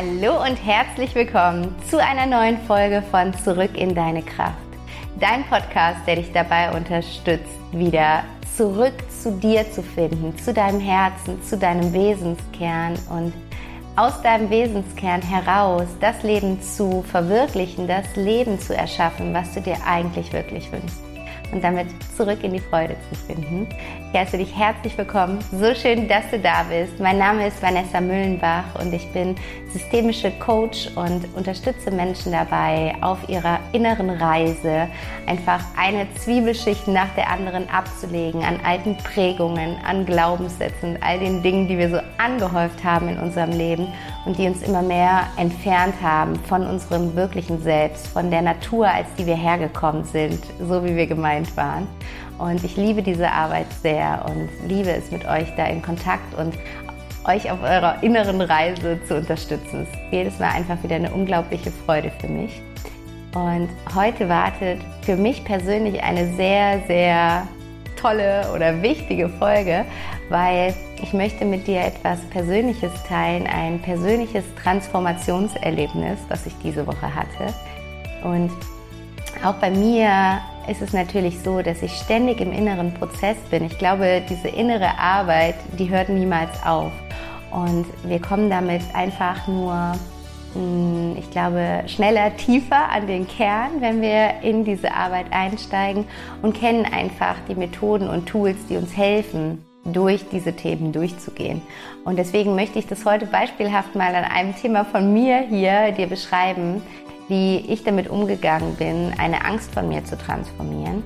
Hallo und herzlich willkommen zu einer neuen Folge von Zurück in deine Kraft. Dein Podcast, der dich dabei unterstützt, wieder zurück zu dir zu finden, zu deinem Herzen, zu deinem Wesenskern und aus deinem Wesenskern heraus das Leben zu verwirklichen, das Leben zu erschaffen, was du dir eigentlich wirklich wünschst und damit zurück in die Freude zu finden. Ich heiße dich herzlich willkommen. So schön, dass du da bist. Mein Name ist Vanessa Müllenbach und ich bin systemische Coach und unterstütze Menschen dabei, auf ihrer inneren Reise einfach eine Zwiebelschicht nach der anderen abzulegen an alten Prägungen, an Glaubenssätzen, all den Dingen, die wir so angehäuft haben in unserem Leben und die uns immer mehr entfernt haben von unserem wirklichen Selbst, von der Natur, als die wir hergekommen sind, so wie wir gemeint waren. Und ich liebe diese Arbeit sehr und liebe es mit euch da in Kontakt und euch auf eurer inneren Reise zu unterstützen. Es ist jedes Mal einfach wieder eine unglaubliche Freude für mich. Und heute wartet für mich persönlich eine sehr, sehr tolle oder wichtige Folge, weil ich möchte mit dir etwas Persönliches teilen, ein persönliches Transformationserlebnis, was ich diese Woche hatte. Und auch bei mir ist es natürlich so, dass ich ständig im inneren Prozess bin. Ich glaube, diese innere Arbeit, die hört niemals auf. Und wir kommen damit einfach nur, hm, ich glaube, schneller, tiefer an den Kern, wenn wir in diese Arbeit einsteigen und kennen einfach die Methoden und Tools, die uns helfen, durch diese Themen durchzugehen. Und deswegen möchte ich das heute beispielhaft mal an einem Thema von mir hier dir beschreiben, wie ich damit umgegangen bin, eine Angst von mir zu transformieren.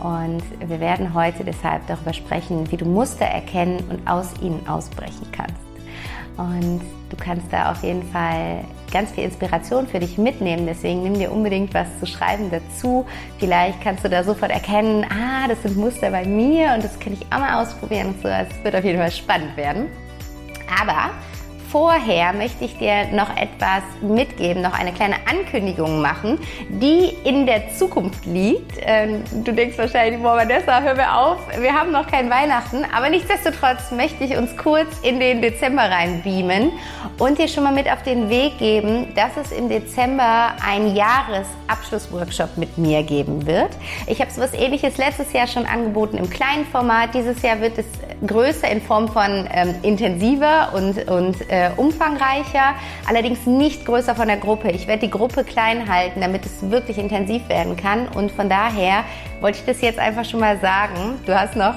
Und wir werden heute deshalb darüber sprechen, wie du Muster erkennen und aus ihnen ausbrechen kannst. Und du kannst da auf jeden Fall ganz viel Inspiration für dich mitnehmen. Deswegen nimm dir unbedingt was zu schreiben dazu. Vielleicht kannst du da sofort erkennen, ah, das sind Muster bei mir und das kann ich auch mal ausprobieren. So, es wird auf jeden Fall spannend werden. Aber vorher möchte ich dir noch etwas mitgeben, noch eine kleine Ankündigung machen, die in der Zukunft liegt. Ähm, du denkst wahrscheinlich, boah, Vanessa, hör mir auf, wir haben noch kein Weihnachten, aber nichtsdestotrotz möchte ich uns kurz in den Dezember reinbeamen und dir schon mal mit auf den Weg geben, dass es im Dezember ein Jahresabschlussworkshop mit mir geben wird. Ich habe so was ähnliches letztes Jahr schon angeboten im kleinen Format. Dieses Jahr wird es größer in Form von ähm, intensiver und, und äh, äh, umfangreicher, allerdings nicht größer von der Gruppe. Ich werde die Gruppe klein halten, damit es wirklich intensiv werden kann. Und von daher wollte ich das jetzt einfach schon mal sagen. Du hast noch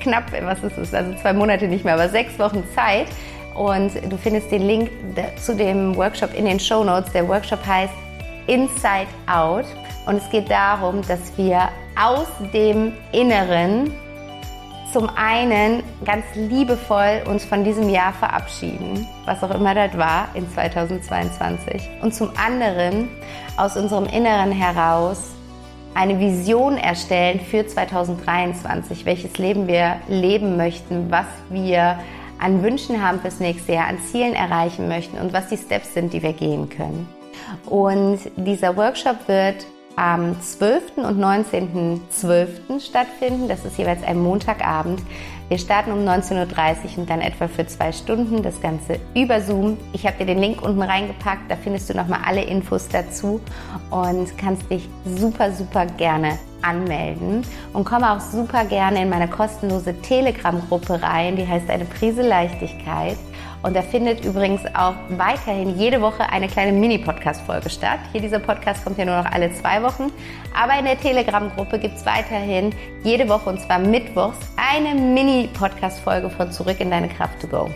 knapp, was ist es, also zwei Monate nicht mehr, aber sechs Wochen Zeit. Und du findest den Link zu dem Workshop in den Show Notes. Der Workshop heißt Inside Out. Und es geht darum, dass wir aus dem Inneren zum einen ganz liebevoll uns von diesem Jahr verabschieden, was auch immer das war in 2022. Und zum anderen aus unserem Inneren heraus eine Vision erstellen für 2023, welches Leben wir leben möchten, was wir an Wünschen haben fürs nächste Jahr, an Zielen erreichen möchten und was die Steps sind, die wir gehen können. Und dieser Workshop wird am 12. und 19.12. stattfinden. Das ist jeweils ein Montagabend. Wir starten um 19.30 Uhr und dann etwa für zwei Stunden das Ganze über Zoom. Ich habe dir den Link unten reingepackt, da findest du nochmal alle Infos dazu und kannst dich super, super gerne anmelden und komme auch super gerne in meine kostenlose Telegram-Gruppe rein, die heißt eine Prise Leichtigkeit. Und da findet übrigens auch weiterhin jede Woche eine kleine Mini-Podcast-Folge statt. Hier dieser Podcast kommt ja nur noch alle zwei Wochen. Aber in der Telegram-Gruppe gibt es weiterhin jede Woche und zwar mittwochs eine Mini-Podcast-Folge von Zurück in deine Kraft to go.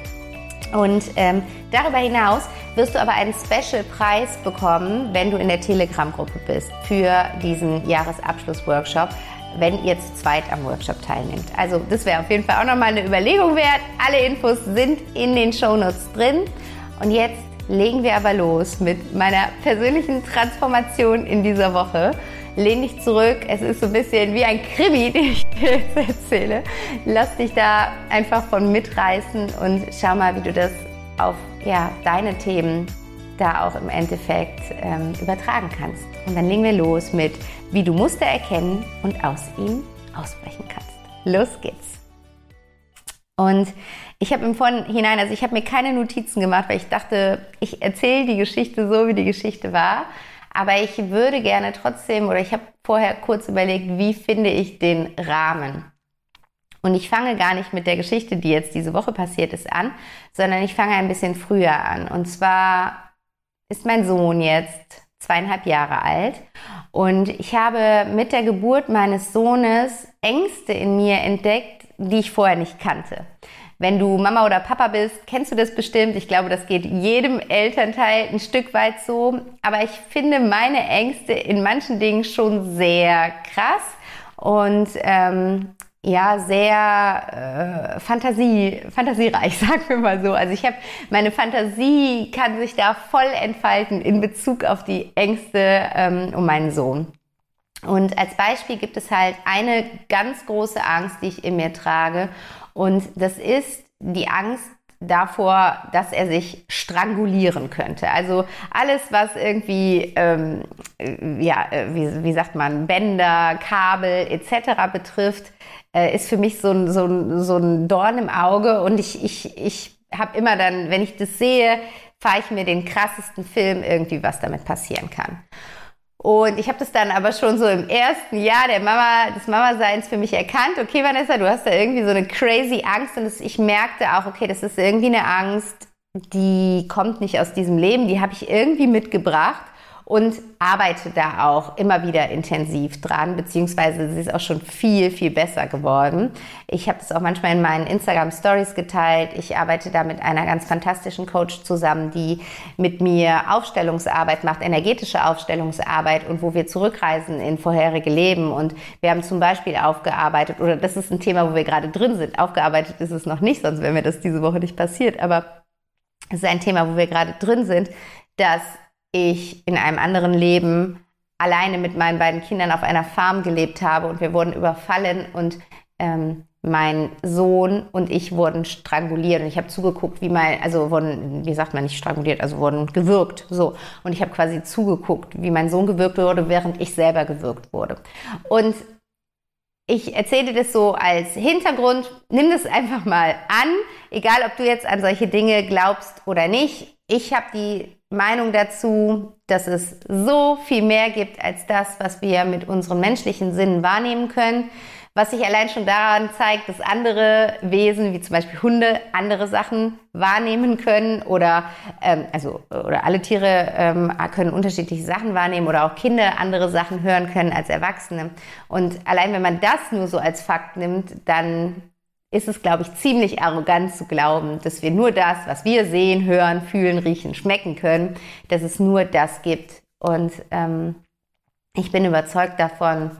Und ähm, darüber hinaus wirst du aber einen Special-Preis bekommen, wenn du in der Telegram-Gruppe bist für diesen Jahresabschluss-Workshop wenn ihr zu zweit am Workshop teilnimmt. Also das wäre auf jeden Fall auch nochmal eine Überlegung wert. Alle Infos sind in den Shownotes drin. Und jetzt legen wir aber los mit meiner persönlichen Transformation in dieser Woche. Lehn dich zurück. Es ist so ein bisschen wie ein Krimi, den ich dir jetzt erzähle. Lass dich da einfach von mitreißen und schau mal, wie du das auf ja, deine Themen da auch im Endeffekt ähm, übertragen kannst. Und dann legen wir los mit, wie du Muster erkennen und aus ihnen ausbrechen kannst. Los geht's! Und ich habe im Vorhinein, also ich habe mir keine Notizen gemacht, weil ich dachte, ich erzähle die Geschichte so, wie die Geschichte war. Aber ich würde gerne trotzdem, oder ich habe vorher kurz überlegt, wie finde ich den Rahmen. Und ich fange gar nicht mit der Geschichte, die jetzt diese Woche passiert ist, an, sondern ich fange ein bisschen früher an. Und zwar ist mein Sohn jetzt zweieinhalb Jahre alt. Und ich habe mit der Geburt meines Sohnes Ängste in mir entdeckt, die ich vorher nicht kannte. Wenn du Mama oder Papa bist, kennst du das bestimmt. Ich glaube, das geht jedem Elternteil ein Stück weit so. Aber ich finde meine Ängste in manchen Dingen schon sehr krass und ähm, ja sehr äh, Fantasie, fantasiereich, sagen wir mal so. Also ich habe meine Fantasie kann sich da voll entfalten in Bezug auf die Ängste ähm, um meinen Sohn. Und als Beispiel gibt es halt eine ganz große Angst, die ich in mir trage. Und das ist die Angst davor, dass er sich strangulieren könnte. Also alles, was irgendwie, ähm, ja, äh, wie, wie sagt man, Bänder, Kabel etc. betrifft, äh, ist für mich so ein, so, ein, so ein Dorn im Auge. Und ich, ich, ich habe immer dann, wenn ich das sehe, fahre ich mir den krassesten Film irgendwie, was damit passieren kann. Und ich habe das dann aber schon so im ersten Jahr der Mama, des Mama-Seins für mich erkannt. Okay, Vanessa, du hast da irgendwie so eine crazy Angst. Und das, ich merkte auch, okay, das ist irgendwie eine Angst, die kommt nicht aus diesem Leben, die habe ich irgendwie mitgebracht und arbeite da auch immer wieder intensiv dran, beziehungsweise sie ist auch schon viel, viel besser geworden. Ich habe das auch manchmal in meinen Instagram Stories geteilt. Ich arbeite da mit einer ganz fantastischen Coach zusammen, die mit mir Aufstellungsarbeit macht, energetische Aufstellungsarbeit und wo wir zurückreisen in vorherige Leben. Und wir haben zum Beispiel aufgearbeitet, oder das ist ein Thema, wo wir gerade drin sind. Aufgearbeitet ist es noch nicht, sonst wäre mir das diese Woche nicht passiert. Aber es ist ein Thema, wo wir gerade drin sind, dass ich in einem anderen Leben alleine mit meinen beiden Kindern auf einer Farm gelebt habe und wir wurden überfallen und ähm, mein Sohn und ich wurden stranguliert und ich habe zugeguckt, wie mein, also wurden, wie sagt man nicht stranguliert, also wurden gewürgt, so. Und ich habe quasi zugeguckt, wie mein Sohn gewürgt wurde, während ich selber gewürgt wurde. Und ich erzähle das so als Hintergrund, nimm das einfach mal an, egal ob du jetzt an solche Dinge glaubst oder nicht. Ich habe die Meinung dazu, dass es so viel mehr gibt als das, was wir mit unseren menschlichen Sinnen wahrnehmen können. Was sich allein schon daran zeigt, dass andere Wesen, wie zum Beispiel Hunde, andere Sachen wahrnehmen können oder ähm, also oder alle Tiere ähm, können unterschiedliche Sachen wahrnehmen oder auch Kinder andere Sachen hören können als Erwachsene. Und allein wenn man das nur so als Fakt nimmt, dann ist es, glaube ich, ziemlich arrogant zu glauben, dass wir nur das, was wir sehen, hören, fühlen, riechen, schmecken können, dass es nur das gibt. Und ähm, ich bin überzeugt davon,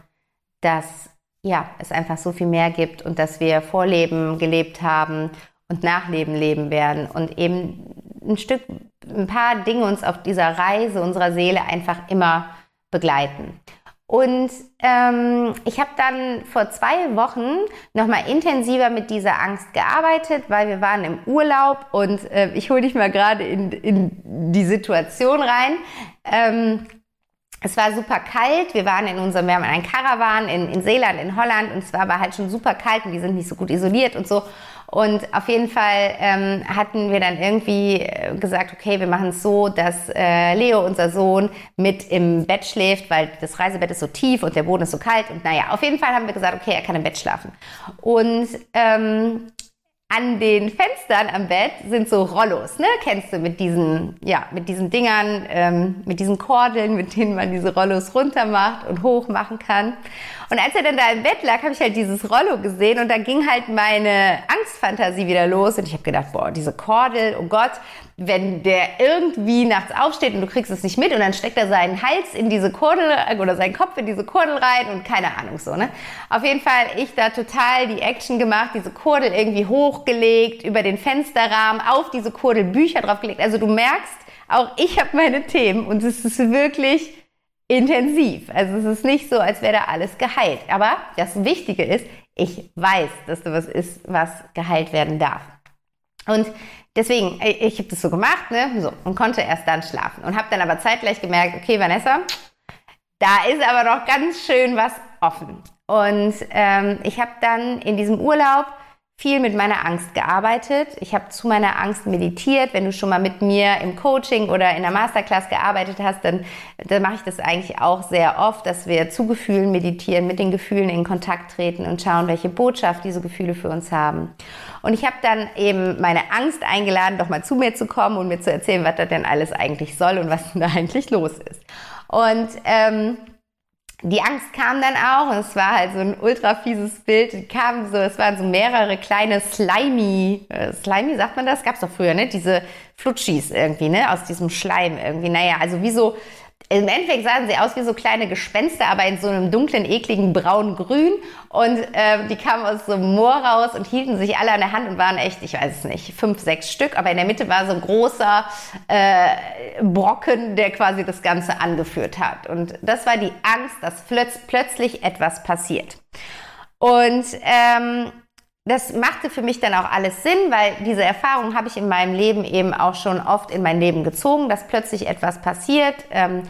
dass ja, es einfach so viel mehr gibt und dass wir Vorleben gelebt haben und Nachleben leben werden und eben ein Stück, ein paar Dinge uns auf dieser Reise unserer Seele einfach immer begleiten. Und ähm, ich habe dann vor zwei Wochen nochmal intensiver mit dieser Angst gearbeitet, weil wir waren im Urlaub und äh, ich hole dich mal gerade in, in die Situation rein. Ähm, es war super kalt. Wir waren in unserem, wir haben einen Karawan in, in Seeland, in Holland und es war aber halt schon super kalt und die sind nicht so gut isoliert und so. Und auf jeden Fall ähm, hatten wir dann irgendwie äh, gesagt, okay, wir machen es so, dass äh, Leo, unser Sohn, mit im Bett schläft, weil das Reisebett ist so tief und der Boden ist so kalt. Und naja, auf jeden Fall haben wir gesagt, okay, er kann im Bett schlafen. Und ähm, an den Fenstern am Bett sind so Rollos, ne? Kennst du mit diesen, ja, mit diesen Dingern, ähm, mit diesen Kordeln, mit denen man diese Rollos runter macht und hoch machen kann. Und als er dann da im Bett lag, habe ich halt dieses Rollo gesehen und da ging halt meine Angstfantasie wieder los und ich habe gedacht, boah, diese Kordel, oh Gott, wenn der irgendwie nachts aufsteht und du kriegst es nicht mit und dann steckt er seinen Hals in diese Kordel oder seinen Kopf in diese Kordel rein und keine Ahnung so, ne? Auf jeden Fall ich da total die Action gemacht, diese Kordel irgendwie hochgelegt, über den Fensterrahmen, auf diese Kordel Bücher draufgelegt. Also du merkst, auch ich habe meine Themen und es ist wirklich intensiv. Also es ist nicht so, als wäre da alles geheilt. Aber das Wichtige ist, ich weiß, dass da was ist, was geheilt werden darf. Und deswegen, ich habe das so gemacht, ne, so und konnte erst dann schlafen und habe dann aber zeitgleich gemerkt, okay, Vanessa, da ist aber noch ganz schön was offen. Und ähm, ich habe dann in diesem Urlaub viel mit meiner Angst gearbeitet. Ich habe zu meiner Angst meditiert. Wenn du schon mal mit mir im Coaching oder in der Masterclass gearbeitet hast, dann, dann mache ich das eigentlich auch sehr oft, dass wir zu Gefühlen meditieren, mit den Gefühlen in Kontakt treten und schauen, welche Botschaft diese Gefühle für uns haben. Und ich habe dann eben meine Angst eingeladen, doch mal zu mir zu kommen und mir zu erzählen, was das denn alles eigentlich soll und was denn da eigentlich los ist. Und ähm, die Angst kam dann auch und es war halt so ein ultra fieses Bild. Die so, es waren so mehrere kleine Slimy, äh, Slimy sagt man das? Gab's doch früher, ne? Diese Flutschis irgendwie, ne? Aus diesem Schleim irgendwie. Naja, also wie so im Endeffekt sahen sie aus wie so kleine Gespenster, aber in so einem dunklen, ekligen braun-grün. Und äh, die kamen aus so einem Moor raus und hielten sich alle an der Hand und waren echt, ich weiß es nicht, fünf, sechs Stück. Aber in der Mitte war so ein großer äh, Brocken, der quasi das Ganze angeführt hat. Und das war die Angst, dass plötz plötzlich etwas passiert. Und ähm, das machte für mich dann auch alles Sinn, weil diese Erfahrung habe ich in meinem Leben eben auch schon oft in mein Leben gezogen, dass plötzlich etwas passiert. Ähm,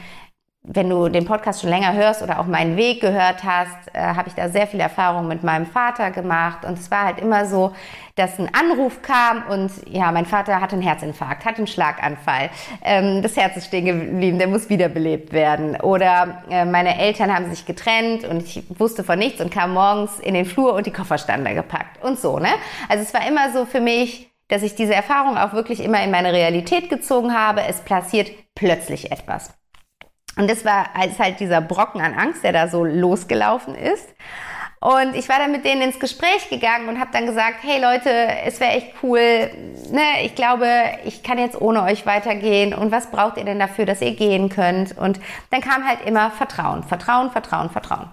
wenn du den Podcast schon länger hörst oder auch meinen Weg gehört hast, äh, habe ich da sehr viel Erfahrung mit meinem Vater gemacht. Und es war halt immer so, dass ein Anruf kam und ja, mein Vater hatte einen Herzinfarkt, hat einen Schlaganfall, ähm, das Herz ist stehen geblieben, der muss wiederbelebt werden. Oder äh, meine Eltern haben sich getrennt und ich wusste von nichts und kam morgens in den Flur und die Koffer standen da gepackt und so. Ne? Also es war immer so für mich, dass ich diese Erfahrung auch wirklich immer in meine Realität gezogen habe. Es passiert plötzlich etwas. Und das war als halt dieser Brocken an Angst, der da so losgelaufen ist. Und ich war dann mit denen ins Gespräch gegangen und habe dann gesagt, hey Leute, es wäre echt cool, ne? ich glaube, ich kann jetzt ohne euch weitergehen und was braucht ihr denn dafür, dass ihr gehen könnt? Und dann kam halt immer Vertrauen, Vertrauen, Vertrauen, Vertrauen.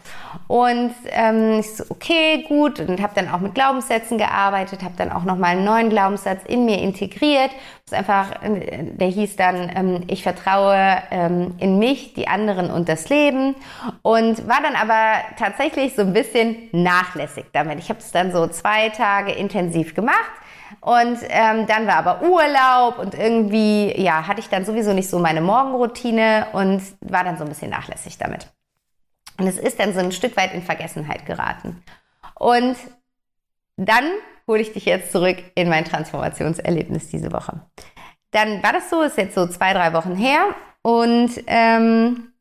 Und ähm, ich so, okay, gut, und habe dann auch mit Glaubenssätzen gearbeitet, habe dann auch nochmal einen neuen Glaubenssatz in mir integriert, das einfach, der hieß dann, ähm, ich vertraue ähm, in mich, die anderen und das Leben und war dann aber tatsächlich so ein bisschen nachlässig damit. Ich habe es dann so zwei Tage intensiv gemacht. Und ähm, dann war aber Urlaub und irgendwie, ja, hatte ich dann sowieso nicht so meine Morgenroutine und war dann so ein bisschen nachlässig damit. Und es ist dann so ein Stück weit in Vergessenheit geraten. Und dann hole ich dich jetzt zurück in mein Transformationserlebnis diese Woche. Dann war das so, ist jetzt so zwei, drei Wochen her und ähm,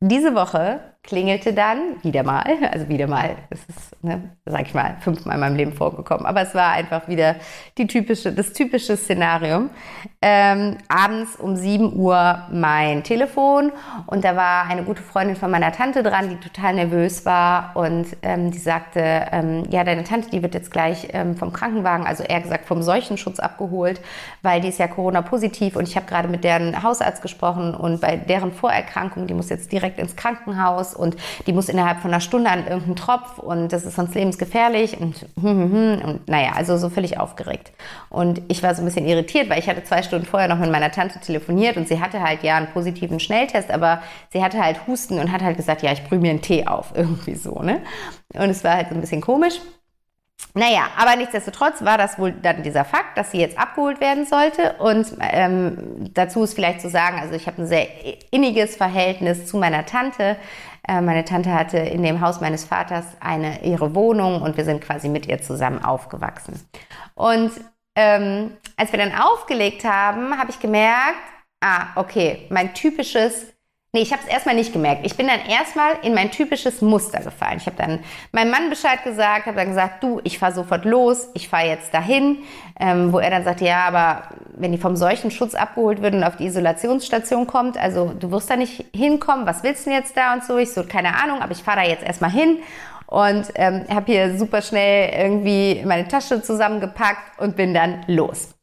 diese Woche klingelte dann wieder mal, also wieder mal, es ist, ne, sag ich mal, fünfmal in meinem Leben vorgekommen, aber es war einfach wieder die typische, das typische Szenario. Ähm, abends um 7 Uhr mein Telefon und da war eine gute Freundin von meiner Tante dran, die total nervös war und ähm, die sagte, ähm, ja, deine Tante, die wird jetzt gleich ähm, vom Krankenwagen, also eher gesagt vom Seuchenschutz abgeholt, weil die ist ja Corona-positiv und ich habe gerade mit deren Hausarzt gesprochen und bei deren Vorerkrankung, die muss jetzt direkt ins Krankenhaus und die muss innerhalb von einer Stunde an irgendeinen Tropf und das ist sonst lebensgefährlich und, hm, hm, hm, und naja, also so völlig aufgeregt. Und ich war so ein bisschen irritiert, weil ich hatte zwei Stunden vorher noch mit meiner Tante telefoniert und sie hatte halt ja einen positiven Schnelltest, aber sie hatte halt Husten und hat halt gesagt, ja, ich brühe mir einen Tee auf, irgendwie so, ne? Und es war halt so ein bisschen komisch. Naja, aber nichtsdestotrotz war das wohl dann dieser Fakt, dass sie jetzt abgeholt werden sollte. Und ähm, dazu ist vielleicht zu sagen, also ich habe ein sehr inniges Verhältnis zu meiner Tante. Äh, meine Tante hatte in dem Haus meines Vaters eine, ihre Wohnung und wir sind quasi mit ihr zusammen aufgewachsen. Und ähm, als wir dann aufgelegt haben, habe ich gemerkt, ah, okay, mein typisches Nee, ich habe es erstmal nicht gemerkt. Ich bin dann erstmal in mein typisches Muster gefallen. Ich habe dann meinem Mann Bescheid gesagt, habe dann gesagt, du, ich fahre sofort los, ich fahre jetzt dahin, ähm, wo er dann sagte, ja, aber wenn die vom Seuchenschutz abgeholt wird und auf die Isolationsstation kommt, also du wirst da nicht hinkommen, was willst du denn jetzt da und so? Ich so, keine Ahnung, aber ich fahre da jetzt erstmal hin und ähm, habe hier super schnell irgendwie meine Tasche zusammengepackt und bin dann los.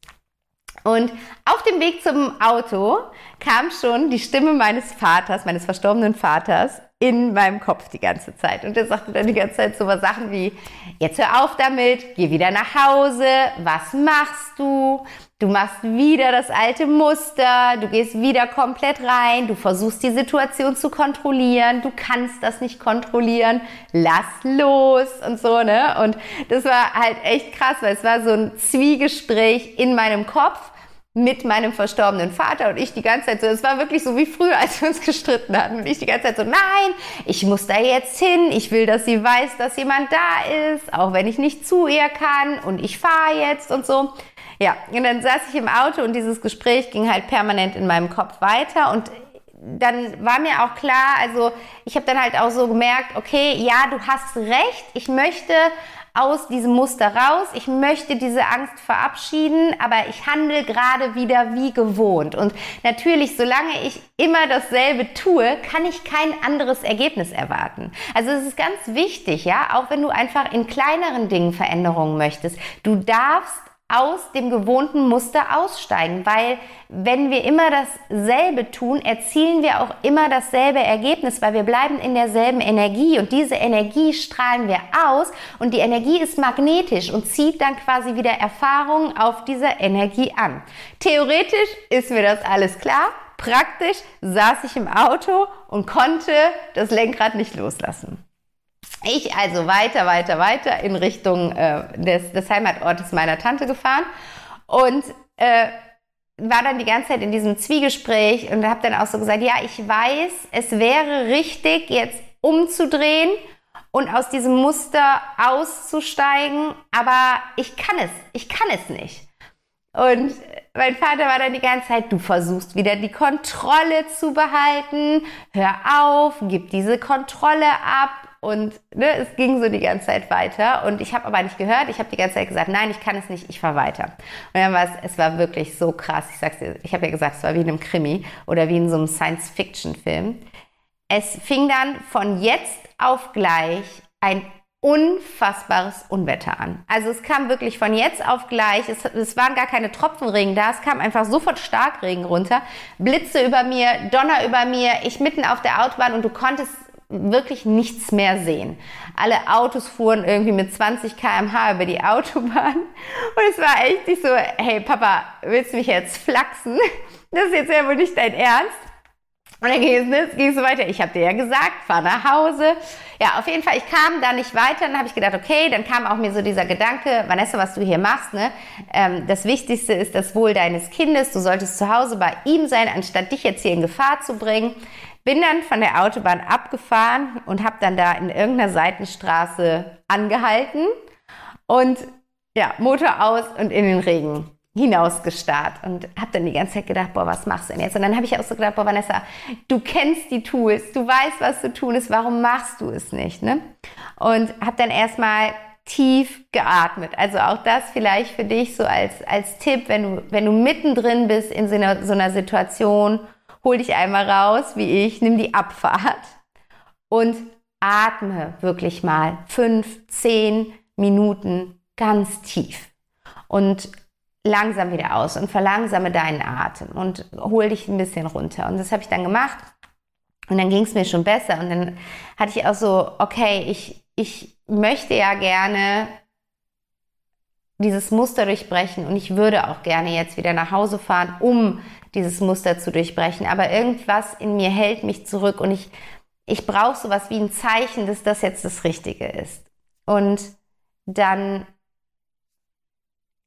Und auf dem Weg zum Auto kam schon die Stimme meines Vaters, meines verstorbenen Vaters, in meinem Kopf die ganze Zeit. Und er sagte dann die ganze Zeit so was Sachen wie, jetzt hör auf damit, geh wieder nach Hause, was machst du? Du machst wieder das alte Muster, du gehst wieder komplett rein, du versuchst die Situation zu kontrollieren, du kannst das nicht kontrollieren, lass los und so, ne? Und das war halt echt krass, weil es war so ein Zwiegespräch in meinem Kopf mit meinem verstorbenen Vater und ich die ganze Zeit so, es war wirklich so wie früher, als wir uns gestritten hatten. Und ich die ganze Zeit so, nein, ich muss da jetzt hin, ich will, dass sie weiß, dass jemand da ist, auch wenn ich nicht zu ihr kann. Und ich fahre jetzt und so. Ja, und dann saß ich im Auto und dieses Gespräch ging halt permanent in meinem Kopf weiter. Und dann war mir auch klar, also ich habe dann halt auch so gemerkt, okay, ja, du hast recht, ich möchte aus diesem Muster raus. Ich möchte diese Angst verabschieden, aber ich handle gerade wieder wie gewohnt. Und natürlich, solange ich immer dasselbe tue, kann ich kein anderes Ergebnis erwarten. Also es ist ganz wichtig, ja, auch wenn du einfach in kleineren Dingen Veränderungen möchtest. Du darfst aus dem gewohnten Muster aussteigen, weil wenn wir immer dasselbe tun, erzielen wir auch immer dasselbe Ergebnis, weil wir bleiben in derselben Energie und diese Energie strahlen wir aus und die Energie ist magnetisch und zieht dann quasi wieder Erfahrungen auf dieser Energie an. Theoretisch ist mir das alles klar. Praktisch saß ich im Auto und konnte das Lenkrad nicht loslassen. Ich also weiter, weiter, weiter in Richtung äh, des, des Heimatortes meiner Tante gefahren und äh, war dann die ganze Zeit in diesem Zwiegespräch und habe dann auch so gesagt, ja, ich weiß, es wäre richtig, jetzt umzudrehen und aus diesem Muster auszusteigen, aber ich kann es, ich kann es nicht. Und mein Vater war dann die ganze Zeit, du versuchst wieder die Kontrolle zu behalten, hör auf, gib diese Kontrolle ab und ne, es ging so die ganze Zeit weiter. Und ich habe aber nicht gehört. Ich habe die ganze Zeit gesagt, nein, ich kann es nicht, ich fahre weiter. Und dann war es, es war wirklich so krass. Ich ich habe ja gesagt, es war wie in einem Krimi oder wie in so einem Science-Fiction-Film. Es fing dann von jetzt auf gleich ein unfassbares Unwetter an. Also es kam wirklich von jetzt auf gleich, es, es waren gar keine Tropfenregen da, es kam einfach sofort Starkregen runter, Blitze über mir, Donner über mir, ich mitten auf der Autobahn und du konntest wirklich nichts mehr sehen. Alle Autos fuhren irgendwie mit 20 km/h über die Autobahn und es war echt nicht so, hey Papa, willst du mich jetzt flachsen? Das ist jetzt ja wohl nicht dein Ernst. Und dann ging es, ne, ging so weiter. Ich habe dir ja gesagt, fahr nach Hause. Ja, auf jeden Fall, ich kam da nicht weiter. Dann habe ich gedacht, okay, dann kam auch mir so dieser Gedanke, Vanessa, was du hier machst, ne? Ähm, das Wichtigste ist das Wohl deines Kindes. Du solltest zu Hause bei ihm sein, anstatt dich jetzt hier in Gefahr zu bringen. Bin dann von der Autobahn abgefahren und habe dann da in irgendeiner Seitenstraße angehalten und ja, Motor aus und in den Regen hinausgestarrt und habe dann die ganze Zeit gedacht, boah, was machst du denn jetzt? Und dann habe ich auch so gedacht, boah, Vanessa, du kennst die Tools, du weißt, was zu tun ist, warum machst du es nicht? Ne? Und habe dann erstmal tief geatmet. Also auch das vielleicht für dich so als, als Tipp, wenn du, wenn du mittendrin bist in so einer, so einer Situation hol dich einmal raus, wie ich, nimm die Abfahrt. Und atme wirklich mal fünf, zehn Minuten ganz tief. Und langsam wieder aus und verlangsame deinen Atem und hol dich ein bisschen runter. Und das habe ich dann gemacht. Und dann ging es mir schon besser. Und dann hatte ich auch so, okay, ich, ich möchte ja gerne dieses Muster durchbrechen. Und ich würde auch gerne jetzt wieder nach Hause fahren, um dieses Muster zu durchbrechen. Aber irgendwas in mir hält mich zurück und ich, ich brauche sowas wie ein Zeichen, dass das jetzt das Richtige ist. Und dann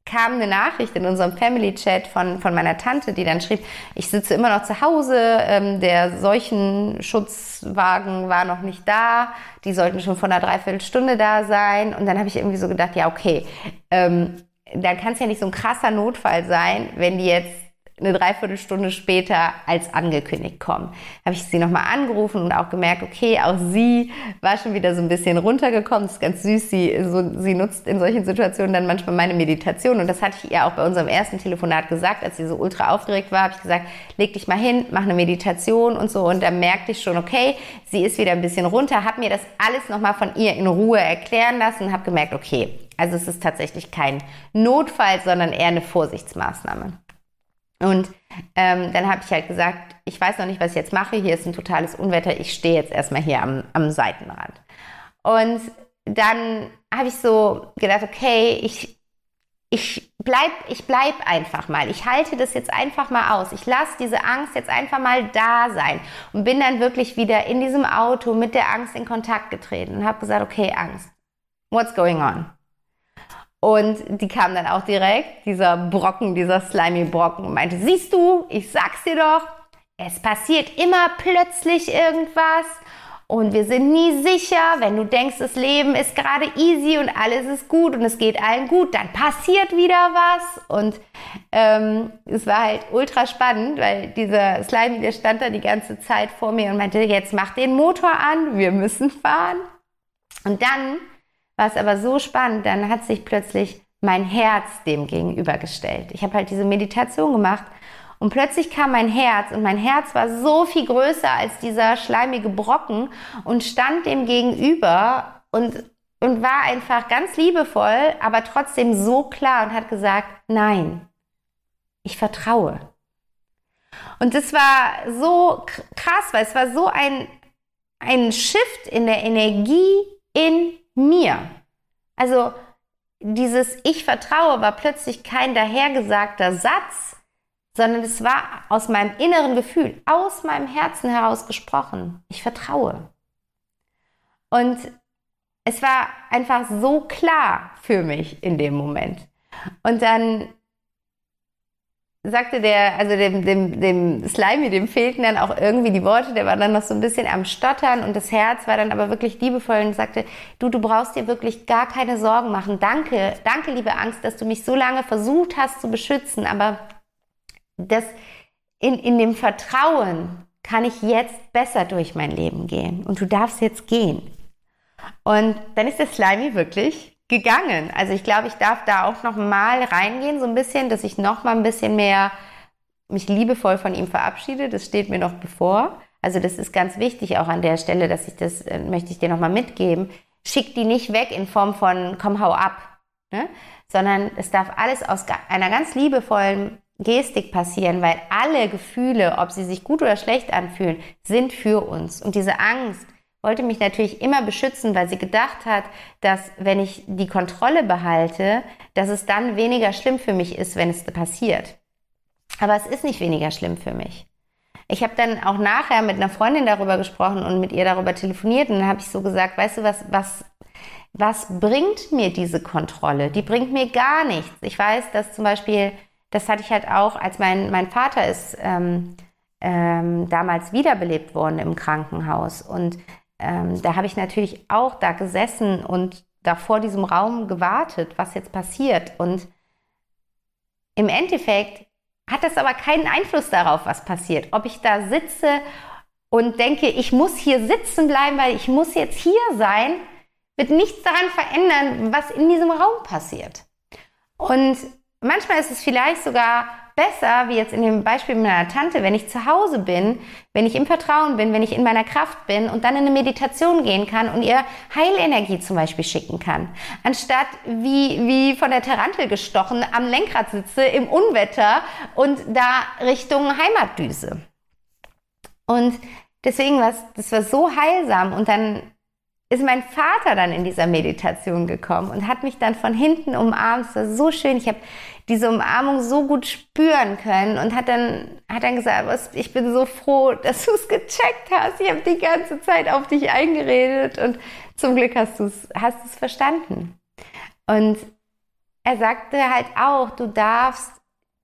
kam eine Nachricht in unserem Family Chat von, von meiner Tante, die dann schrieb, ich sitze immer noch zu Hause, ähm, der Seuchenschutzwagen war noch nicht da, die sollten schon vor einer Dreiviertelstunde da sein. Und dann habe ich irgendwie so gedacht, ja, okay, ähm, dann kann es ja nicht so ein krasser Notfall sein, wenn die jetzt eine Dreiviertelstunde später als angekündigt kommen. Habe ich sie nochmal angerufen und auch gemerkt, okay, auch sie war schon wieder so ein bisschen runtergekommen. Das ist ganz süß. Sie, so, sie nutzt in solchen Situationen dann manchmal meine Meditation. Und das hatte ich ihr auch bei unserem ersten Telefonat gesagt, als sie so ultra aufgeregt war, habe ich gesagt, leg dich mal hin, mach eine Meditation und so. Und da merkte ich schon, okay, sie ist wieder ein bisschen runter, habe mir das alles nochmal von ihr in Ruhe erklären lassen und habe gemerkt, okay, also es ist tatsächlich kein Notfall, sondern eher eine Vorsichtsmaßnahme. Und ähm, dann habe ich halt gesagt, ich weiß noch nicht, was ich jetzt mache. Hier ist ein totales Unwetter. Ich stehe jetzt erstmal hier am, am Seitenrand. Und dann habe ich so gedacht, okay, ich, ich bleib, ich bleib einfach mal. Ich halte das jetzt einfach mal aus. Ich lasse diese Angst jetzt einfach mal da sein und bin dann wirklich wieder in diesem Auto mit der Angst in Kontakt getreten und habe gesagt, okay, Angst, what's going on? Und die kam dann auch direkt, dieser Brocken, dieser slimy Brocken, und meinte, siehst du, ich sag's dir doch, es passiert immer plötzlich irgendwas und wir sind nie sicher. Wenn du denkst, das Leben ist gerade easy und alles ist gut und es geht allen gut, dann passiert wieder was. Und ähm, es war halt ultra spannend, weil dieser Slimy, der stand da die ganze Zeit vor mir und meinte, jetzt mach den Motor an, wir müssen fahren. Und dann war es aber so spannend, dann hat sich plötzlich mein Herz dem gegenübergestellt. Ich habe halt diese Meditation gemacht und plötzlich kam mein Herz und mein Herz war so viel größer als dieser schleimige Brocken und stand dem gegenüber und, und war einfach ganz liebevoll, aber trotzdem so klar und hat gesagt, nein, ich vertraue. Und das war so krass, weil es war so ein, ein Shift in der Energie in mir. Also dieses Ich vertraue war plötzlich kein dahergesagter Satz, sondern es war aus meinem inneren Gefühl, aus meinem Herzen heraus gesprochen. Ich vertraue. Und es war einfach so klar für mich in dem Moment. Und dann sagte der, also dem, dem, dem Slimy, dem fehlten dann auch irgendwie die Worte, der war dann noch so ein bisschen am Stottern und das Herz war dann aber wirklich liebevoll und sagte, du, du brauchst dir wirklich gar keine Sorgen machen. Danke, danke, liebe Angst, dass du mich so lange versucht hast zu beschützen, aber das in, in dem Vertrauen kann ich jetzt besser durch mein Leben gehen und du darfst jetzt gehen. Und dann ist der Slimy wirklich gegangen. Also ich glaube, ich darf da auch noch mal reingehen, so ein bisschen, dass ich noch mal ein bisschen mehr mich liebevoll von ihm verabschiede. Das steht mir noch bevor. Also das ist ganz wichtig auch an der Stelle, dass ich das äh, möchte ich dir noch mal mitgeben. Schick die nicht weg in Form von komm hau ab, ne? sondern es darf alles aus einer ganz liebevollen Gestik passieren, weil alle Gefühle, ob sie sich gut oder schlecht anfühlen, sind für uns. Und diese Angst wollte mich natürlich immer beschützen, weil sie gedacht hat, dass wenn ich die Kontrolle behalte, dass es dann weniger schlimm für mich ist, wenn es passiert. Aber es ist nicht weniger schlimm für mich. Ich habe dann auch nachher mit einer Freundin darüber gesprochen und mit ihr darüber telefoniert und dann habe ich so gesagt, weißt du was, was, was bringt mir diese Kontrolle? Die bringt mir gar nichts. Ich weiß, dass zum Beispiel das hatte ich halt auch, als mein, mein Vater ist ähm, ähm, damals wiederbelebt worden im Krankenhaus. Und ähm, da habe ich natürlich auch da gesessen und da vor diesem Raum gewartet, was jetzt passiert. Und im Endeffekt hat das aber keinen Einfluss darauf, was passiert. Ob ich da sitze und denke, ich muss hier sitzen bleiben, weil ich muss jetzt hier sein, wird nichts daran verändern, was in diesem Raum passiert. Und Manchmal ist es vielleicht sogar besser, wie jetzt in dem Beispiel meiner Tante, wenn ich zu Hause bin, wenn ich im Vertrauen bin, wenn ich in meiner Kraft bin und dann in eine Meditation gehen kann und ihr Heilenergie zum Beispiel schicken kann. Anstatt wie, wie von der Tarantel gestochen am Lenkrad sitze im Unwetter und da Richtung Heimatdüse. Und deswegen war das war so heilsam und dann ist mein Vater dann in dieser Meditation gekommen und hat mich dann von hinten umarmt. Es war so schön. Ich habe diese Umarmung so gut spüren können und hat dann, hat dann gesagt, ich bin so froh, dass du es gecheckt hast. Ich habe die ganze Zeit auf dich eingeredet und zum Glück hast du es hast verstanden. Und er sagte halt auch, du darfst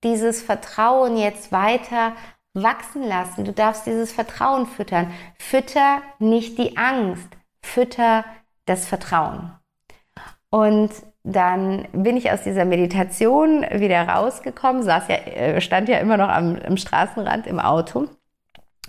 dieses Vertrauen jetzt weiter wachsen lassen. Du darfst dieses Vertrauen füttern. Fütter nicht die Angst fütter das Vertrauen. Und dann bin ich aus dieser Meditation wieder rausgekommen, saß ja, äh, stand ja immer noch am, am Straßenrand im Auto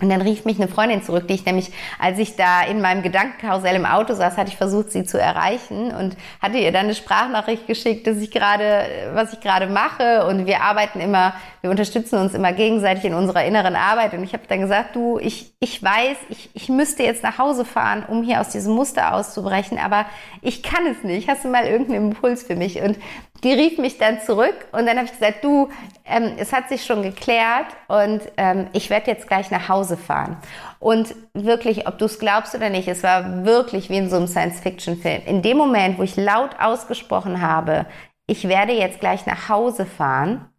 und dann rief mich eine Freundin zurück, die ich nämlich, als ich da in meinem Gedankenkarussell im Auto saß, hatte ich versucht, sie zu erreichen und hatte ihr dann eine Sprachnachricht geschickt, dass ich gerade, was ich gerade mache und wir arbeiten immer, wir unterstützen uns immer gegenseitig in unserer inneren Arbeit und ich habe dann gesagt, du, ich, ich weiß, ich, ich müsste jetzt nach Hause fahren, um hier aus diesem Muster auszubrechen, aber ich kann es nicht. Hast du mal irgendeinen Impuls für mich? Und die rief mich dann zurück und dann habe ich gesagt, du, ähm, es hat sich schon geklärt und ähm, ich werde jetzt gleich nach Hause fahren. Und wirklich, ob du es glaubst oder nicht, es war wirklich wie in so einem Science-Fiction-Film. In dem Moment, wo ich laut ausgesprochen habe, ich werde jetzt gleich nach Hause fahren,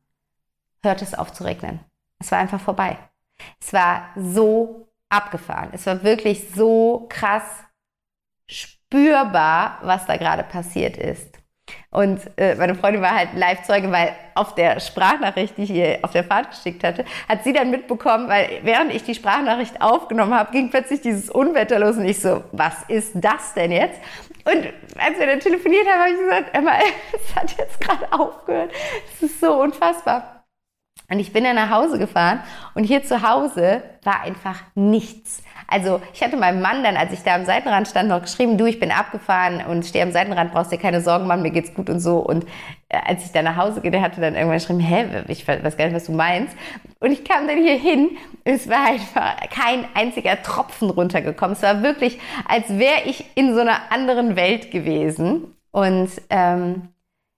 hört es auf zu regnen. Es war einfach vorbei. Es war so abgefahren. Es war wirklich so krass spürbar, was da gerade passiert ist. Und äh, meine Freundin war halt Live-Zeuge, weil auf der Sprachnachricht, die ich ihr auf der Fahrt geschickt hatte, hat sie dann mitbekommen, weil während ich die Sprachnachricht aufgenommen habe, ging plötzlich dieses Unwetter los und ich so, was ist das denn jetzt? Und als wir dann telefoniert haben, habe ich gesagt, Emma, es hat jetzt gerade aufgehört. Es ist so unfassbar. Und ich bin dann nach Hause gefahren und hier zu Hause war einfach nichts. Also ich hatte meinem Mann dann, als ich da am Seitenrand stand, noch geschrieben, du, ich bin abgefahren und stehe am Seitenrand, brauchst dir keine Sorgen machen, mir geht's gut und so. Und äh, als ich dann nach Hause der hatte dann irgendwann geschrieben, hä, ich weiß gar nicht, was du meinst. Und ich kam dann hier hin, es war einfach kein einziger Tropfen runtergekommen. Es war wirklich, als wäre ich in so einer anderen Welt gewesen. Und ähm,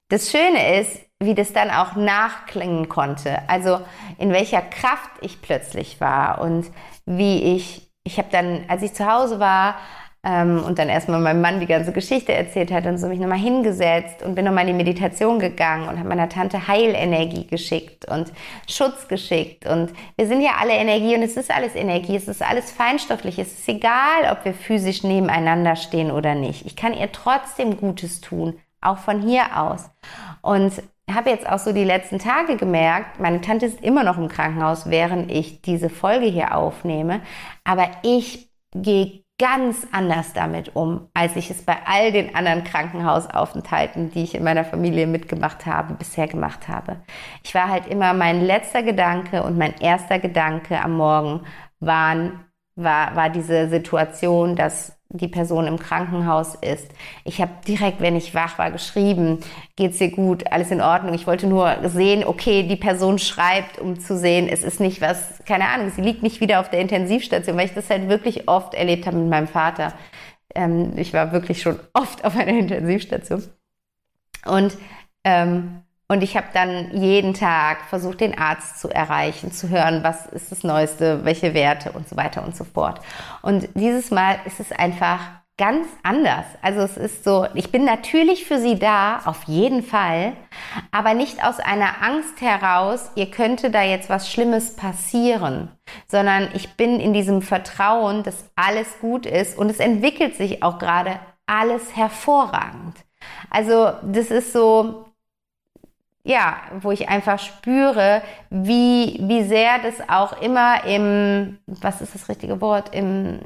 das Schöne ist, wie das dann auch nachklingen konnte. Also in welcher Kraft ich plötzlich war und wie ich ich habe dann, als ich zu Hause war ähm, und dann erstmal meinem Mann die ganze Geschichte erzählt hat, dann so mich nochmal hingesetzt und bin nochmal in die Meditation gegangen und habe meiner Tante Heilenergie geschickt und Schutz geschickt. Und wir sind ja alle Energie und es ist alles Energie, es ist alles feinstofflich. Es ist egal, ob wir physisch nebeneinander stehen oder nicht. Ich kann ihr trotzdem Gutes tun, auch von hier aus. Und habe jetzt auch so die letzten Tage gemerkt, meine Tante ist immer noch im Krankenhaus, während ich diese Folge hier aufnehme. Aber ich gehe ganz anders damit um, als ich es bei all den anderen Krankenhausaufenthalten, die ich in meiner Familie mitgemacht habe, bisher gemacht habe. Ich war halt immer mein letzter Gedanke und mein erster Gedanke am Morgen waren, war, war diese Situation, dass die Person im Krankenhaus ist. Ich habe direkt, wenn ich wach war, geschrieben, geht's dir gut, alles in Ordnung. Ich wollte nur sehen, okay, die Person schreibt, um zu sehen, es ist nicht was, keine Ahnung, sie liegt nicht wieder auf der Intensivstation, weil ich das halt wirklich oft erlebt habe mit meinem Vater. Ähm, ich war wirklich schon oft auf einer Intensivstation. Und ähm, und ich habe dann jeden Tag versucht, den Arzt zu erreichen, zu hören, was ist das Neueste, welche Werte und so weiter und so fort. Und dieses Mal ist es einfach ganz anders. Also es ist so, ich bin natürlich für sie da, auf jeden Fall, aber nicht aus einer Angst heraus, ihr könnte da jetzt was Schlimmes passieren, sondern ich bin in diesem Vertrauen, dass alles gut ist und es entwickelt sich auch gerade alles hervorragend. Also das ist so, ja, wo ich einfach spüre, wie, wie sehr das auch immer im, was ist das richtige Wort, im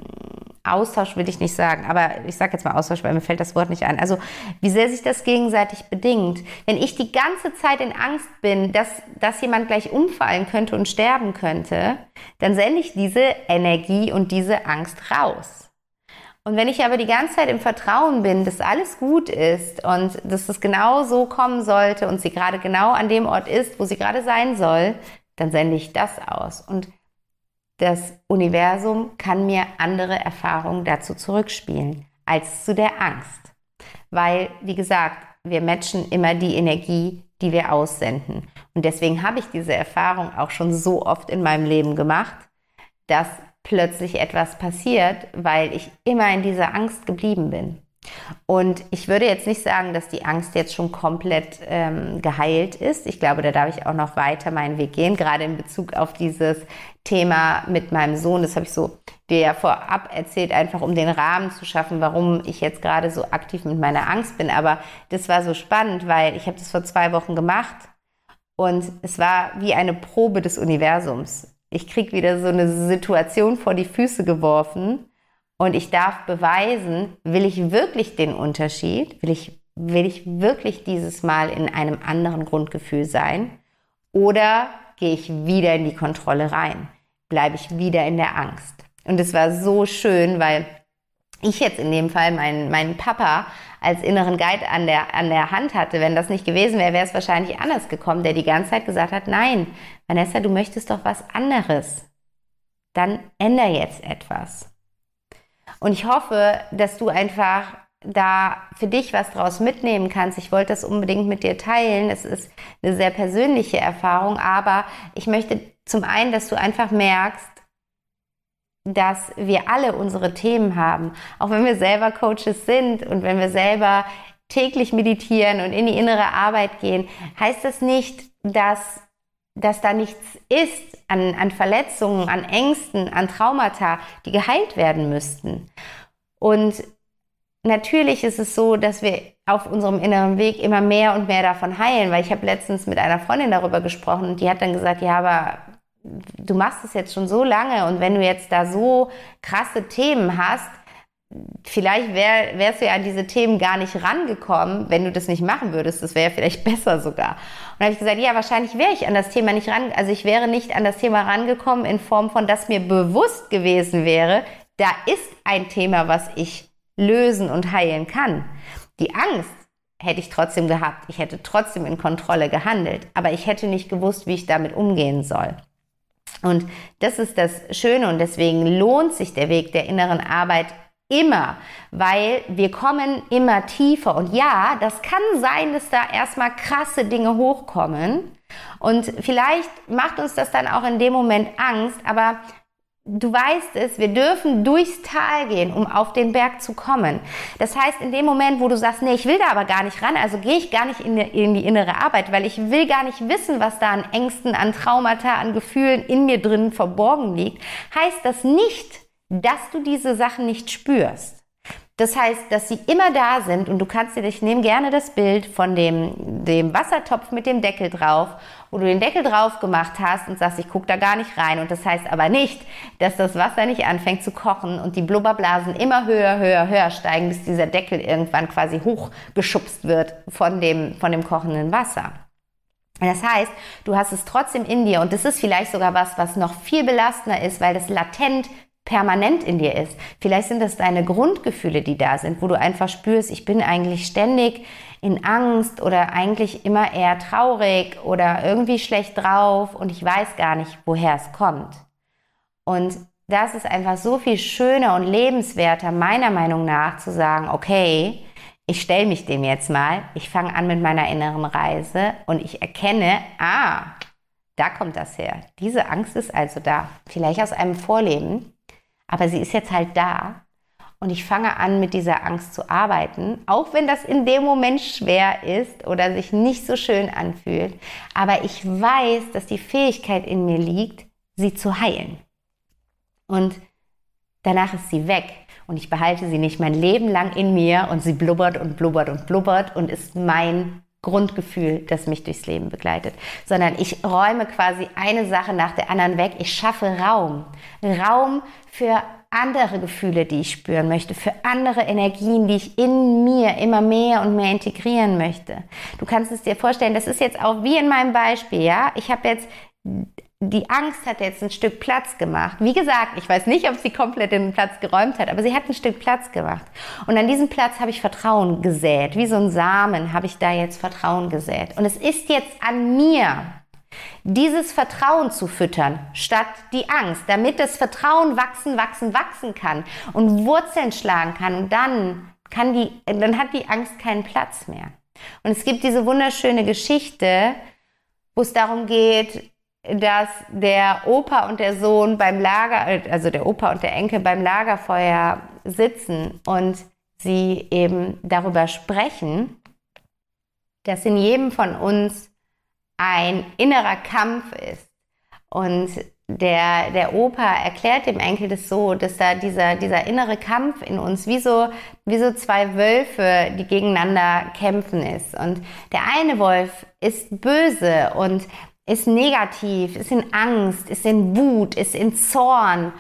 Austausch will ich nicht sagen, aber ich sage jetzt mal Austausch, weil mir fällt das Wort nicht ein. Also wie sehr sich das gegenseitig bedingt. Wenn ich die ganze Zeit in Angst bin, dass, dass jemand gleich umfallen könnte und sterben könnte, dann sende ich diese Energie und diese Angst raus. Und wenn ich aber die ganze Zeit im Vertrauen bin, dass alles gut ist und dass es genau so kommen sollte und sie gerade genau an dem Ort ist, wo sie gerade sein soll, dann sende ich das aus. Und das Universum kann mir andere Erfahrungen dazu zurückspielen als zu der Angst. Weil, wie gesagt, wir matchen immer die Energie, die wir aussenden. Und deswegen habe ich diese Erfahrung auch schon so oft in meinem Leben gemacht, dass plötzlich etwas passiert, weil ich immer in dieser Angst geblieben bin. Und ich würde jetzt nicht sagen, dass die Angst jetzt schon komplett ähm, geheilt ist. Ich glaube, da darf ich auch noch weiter meinen Weg gehen, gerade in Bezug auf dieses Thema mit meinem Sohn. Das habe ich so dir ja vorab erzählt, einfach um den Rahmen zu schaffen, warum ich jetzt gerade so aktiv mit meiner Angst bin. Aber das war so spannend, weil ich habe das vor zwei Wochen gemacht und es war wie eine Probe des Universums ich krieg wieder so eine Situation vor die Füße geworfen und ich darf beweisen, will ich wirklich den Unterschied? Will ich, will ich wirklich dieses Mal in einem anderen Grundgefühl sein? Oder gehe ich wieder in die Kontrolle rein? Bleibe ich wieder in der Angst? Und es war so schön, weil ich jetzt in dem Fall meinen, meinen Papa als inneren Guide an der, an der Hand hatte. Wenn das nicht gewesen wäre, wäre es wahrscheinlich anders gekommen, der die ganze Zeit gesagt hat, nein, Vanessa, du möchtest doch was anderes. Dann änder jetzt etwas. Und ich hoffe, dass du einfach da für dich was draus mitnehmen kannst. Ich wollte das unbedingt mit dir teilen. Es ist eine sehr persönliche Erfahrung, aber ich möchte zum einen, dass du einfach merkst, dass wir alle unsere Themen haben. Auch wenn wir selber Coaches sind und wenn wir selber täglich meditieren und in die innere Arbeit gehen, heißt das nicht, dass, dass da nichts ist an, an Verletzungen, an Ängsten, an Traumata, die geheilt werden müssten. Und natürlich ist es so, dass wir auf unserem inneren Weg immer mehr und mehr davon heilen, weil ich habe letztens mit einer Freundin darüber gesprochen und die hat dann gesagt, ja, aber du machst es jetzt schon so lange und wenn du jetzt da so krasse Themen hast, vielleicht wär, wärst du ja an diese Themen gar nicht rangekommen, wenn du das nicht machen würdest. Das wäre vielleicht besser sogar. Und habe ich gesagt, ja, wahrscheinlich wäre ich an das Thema nicht ran, also ich wäre nicht an das Thema rangekommen in Form von, dass mir bewusst gewesen wäre, da ist ein Thema, was ich lösen und heilen kann. Die Angst hätte ich trotzdem gehabt. Ich hätte trotzdem in Kontrolle gehandelt, aber ich hätte nicht gewusst, wie ich damit umgehen soll. Und das ist das Schöne und deswegen lohnt sich der Weg der inneren Arbeit immer, weil wir kommen immer tiefer. Und ja, das kann sein, dass da erstmal krasse Dinge hochkommen. Und vielleicht macht uns das dann auch in dem Moment Angst, aber du weißt es, wir dürfen durchs Tal gehen, um auf den Berg zu kommen. Das heißt, in dem Moment, wo du sagst, nee, ich will da aber gar nicht ran, also gehe ich gar nicht in die, in die, innere Arbeit, weil ich will gar nicht wissen, was da an Ängsten, an Traumata, an Gefühlen in mir drin verborgen liegt, heißt das nicht, dass du diese Sachen nicht spürst. Das heißt, dass sie immer da sind und du kannst dir, ich nehme gerne das Bild von dem, dem Wassertopf mit dem Deckel drauf, wo du den Deckel drauf gemacht hast und sagst, ich gucke da gar nicht rein. Und das heißt aber nicht, dass das Wasser nicht anfängt zu kochen und die Blubberblasen immer höher, höher, höher steigen, bis dieser Deckel irgendwann quasi hochgeschubst wird von dem, von dem kochenden Wasser. Das heißt, du hast es trotzdem in dir und das ist vielleicht sogar was, was noch viel belastender ist, weil das latent permanent in dir ist. Vielleicht sind das deine Grundgefühle, die da sind, wo du einfach spürst, ich bin eigentlich ständig in Angst oder eigentlich immer eher traurig oder irgendwie schlecht drauf und ich weiß gar nicht, woher es kommt. Und das ist einfach so viel schöner und lebenswerter, meiner Meinung nach, zu sagen, okay, ich stelle mich dem jetzt mal, ich fange an mit meiner inneren Reise und ich erkenne, ah, da kommt das her. Diese Angst ist also da, vielleicht aus einem Vorleben. Aber sie ist jetzt halt da und ich fange an, mit dieser Angst zu arbeiten, auch wenn das in dem Moment schwer ist oder sich nicht so schön anfühlt. Aber ich weiß, dass die Fähigkeit in mir liegt, sie zu heilen. Und danach ist sie weg und ich behalte sie nicht mein Leben lang in mir und sie blubbert und blubbert und blubbert und ist mein Grundgefühl, das mich durchs Leben begleitet, sondern ich räume quasi eine Sache nach der anderen weg. Ich schaffe Raum. Raum für andere Gefühle, die ich spüren möchte, für andere Energien, die ich in mir immer mehr und mehr integrieren möchte. Du kannst es dir vorstellen, das ist jetzt auch wie in meinem Beispiel, ja? Ich habe jetzt die Angst hat jetzt ein Stück Platz gemacht. Wie gesagt, ich weiß nicht, ob sie komplett den Platz geräumt hat, aber sie hat ein Stück Platz gemacht. Und an diesem Platz habe ich Vertrauen gesät. Wie so ein Samen habe ich da jetzt Vertrauen gesät. Und es ist jetzt an mir, dieses Vertrauen zu füttern, statt die Angst, damit das Vertrauen wachsen, wachsen, wachsen kann und Wurzeln schlagen kann. Und dann kann die, dann hat die Angst keinen Platz mehr. Und es gibt diese wunderschöne Geschichte, wo es darum geht, dass der Opa und der Sohn beim Lager, also der Opa und der Enkel beim Lagerfeuer sitzen und sie eben darüber sprechen, dass in jedem von uns ein innerer Kampf ist. Und der, der Opa erklärt dem Enkel das so, dass da dieser, dieser innere Kampf in uns wie so, wie so zwei Wölfe, die gegeneinander kämpfen ist. Und der eine Wolf ist böse und ist negativ, ist in Angst, ist in Wut, ist in Zorn,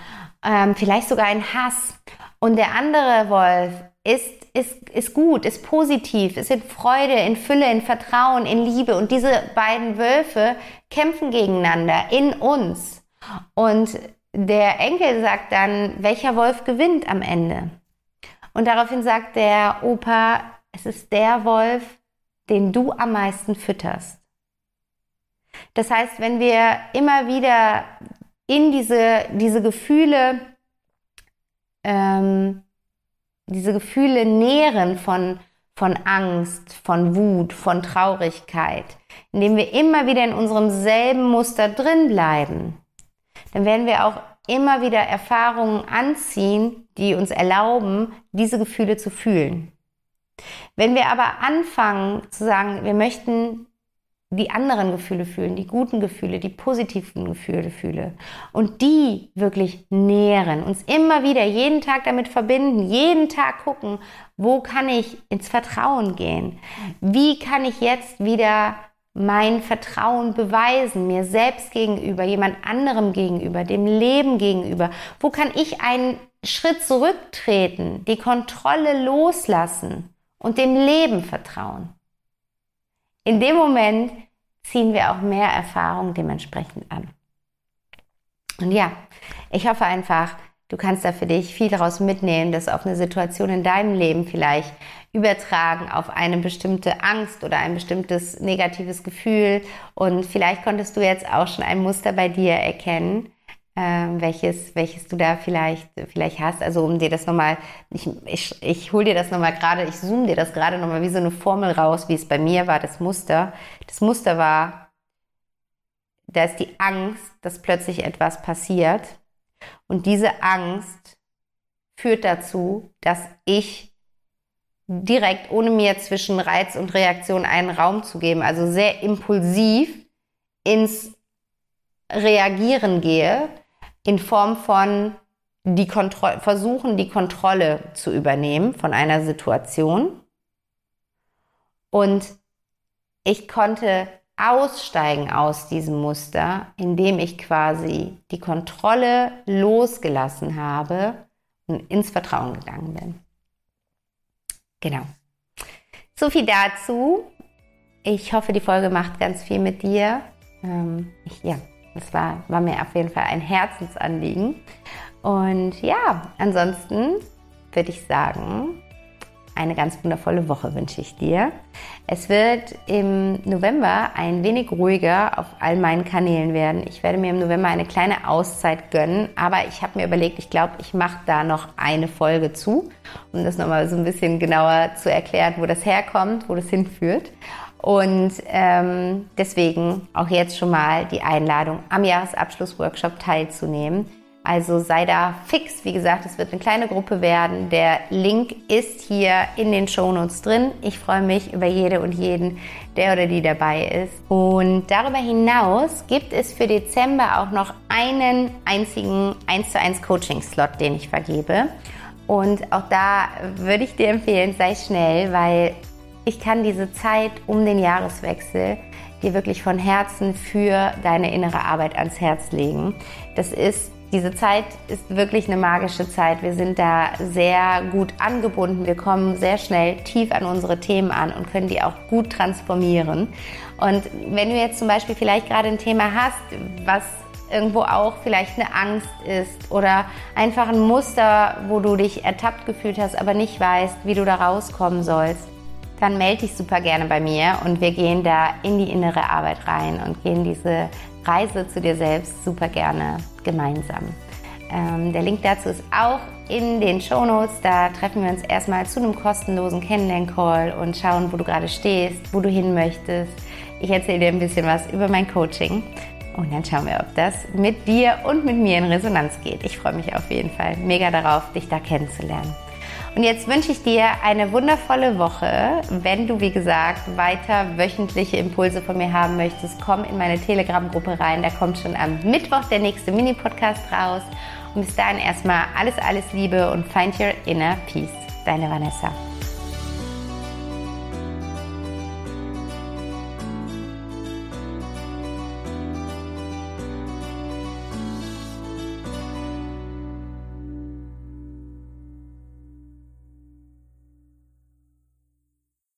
ähm, vielleicht sogar in Hass. Und der andere Wolf ist, ist, ist gut, ist positiv, ist in Freude, in Fülle, in Vertrauen, in Liebe. Und diese beiden Wölfe kämpfen gegeneinander in uns. Und der Enkel sagt dann, welcher Wolf gewinnt am Ende? Und daraufhin sagt der Opa, es ist der Wolf, den du am meisten fütterst. Das heißt, wenn wir immer wieder in diese, diese Gefühle, ähm, diese Gefühle nähren von, von Angst, von Wut, von Traurigkeit, indem wir immer wieder in unserem selben Muster drin bleiben, dann werden wir auch immer wieder Erfahrungen anziehen, die uns erlauben, diese Gefühle zu fühlen. Wenn wir aber anfangen zu sagen, wir möchten die anderen Gefühle fühlen, die guten Gefühle, die positiven Gefühle fühle und die wirklich nähren, uns immer wieder jeden Tag damit verbinden, jeden Tag gucken, wo kann ich ins Vertrauen gehen? Wie kann ich jetzt wieder mein Vertrauen beweisen, mir selbst gegenüber, jemand anderem gegenüber, dem Leben gegenüber? Wo kann ich einen Schritt zurücktreten, die Kontrolle loslassen und dem Leben vertrauen? In dem Moment ziehen wir auch mehr Erfahrung dementsprechend an. Und ja, ich hoffe einfach, du kannst da für dich viel daraus mitnehmen, das auf eine Situation in deinem Leben vielleicht übertragen, auf eine bestimmte Angst oder ein bestimmtes negatives Gefühl. Und vielleicht konntest du jetzt auch schon ein Muster bei dir erkennen ähm, welches, welches du da vielleicht, vielleicht hast. Also um dir das nochmal, ich, ich, ich hole dir das nochmal gerade, ich zoome dir das gerade nochmal wie so eine Formel raus, wie es bei mir war, das Muster. Das Muster war, da ist die Angst, dass plötzlich etwas passiert. Und diese Angst führt dazu, dass ich direkt, ohne mir zwischen Reiz und Reaktion einen Raum zu geben, also sehr impulsiv ins Reagieren gehe, in Form von die versuchen, die Kontrolle zu übernehmen von einer Situation. Und ich konnte aussteigen aus diesem Muster, indem ich quasi die Kontrolle losgelassen habe und ins Vertrauen gegangen bin. Genau. So viel dazu. Ich hoffe, die Folge macht ganz viel mit dir. Ähm, ich, ja, das war, war mir auf jeden Fall ein Herzensanliegen. Und ja, ansonsten würde ich sagen, eine ganz wundervolle Woche wünsche ich dir. Es wird im November ein wenig ruhiger auf all meinen Kanälen werden. Ich werde mir im November eine kleine Auszeit gönnen, aber ich habe mir überlegt, ich glaube, ich mache da noch eine Folge zu, um das nochmal so ein bisschen genauer zu erklären, wo das herkommt, wo das hinführt. Und ähm, deswegen auch jetzt schon mal die Einladung, am Jahresabschlussworkshop teilzunehmen. Also sei da fix. Wie gesagt, es wird eine kleine Gruppe werden. Der Link ist hier in den Shownotes drin. Ich freue mich über jede und jeden, der oder die dabei ist. Und darüber hinaus gibt es für Dezember auch noch einen einzigen 1 zu 1 Coaching-Slot, den ich vergebe. Und auch da würde ich dir empfehlen, sei schnell, weil ich kann diese Zeit um den Jahreswechsel dir wirklich von Herzen für deine innere Arbeit ans Herz legen. Das ist diese Zeit ist wirklich eine magische Zeit. Wir sind da sehr gut angebunden. Wir kommen sehr schnell tief an unsere Themen an und können die auch gut transformieren. Und wenn du jetzt zum Beispiel vielleicht gerade ein Thema hast, was irgendwo auch vielleicht eine Angst ist oder einfach ein Muster, wo du dich ertappt gefühlt hast, aber nicht weißt, wie du da rauskommen sollst, dann melde dich super gerne bei mir und wir gehen da in die innere Arbeit rein und gehen diese Reise zu dir selbst super gerne gemeinsam. Ähm, der Link dazu ist auch in den Show Notes. Da treffen wir uns erstmal zu einem kostenlosen Kennenlern-Call und schauen, wo du gerade stehst, wo du hin möchtest. Ich erzähle dir ein bisschen was über mein Coaching und dann schauen wir, ob das mit dir und mit mir in Resonanz geht. Ich freue mich auf jeden Fall mega darauf, dich da kennenzulernen. Und jetzt wünsche ich dir eine wundervolle Woche. Wenn du, wie gesagt, weiter wöchentliche Impulse von mir haben möchtest, komm in meine Telegram-Gruppe rein. Da kommt schon am Mittwoch der nächste Mini-Podcast raus. Und bis dahin erstmal alles, alles Liebe und find your inner peace. Deine Vanessa.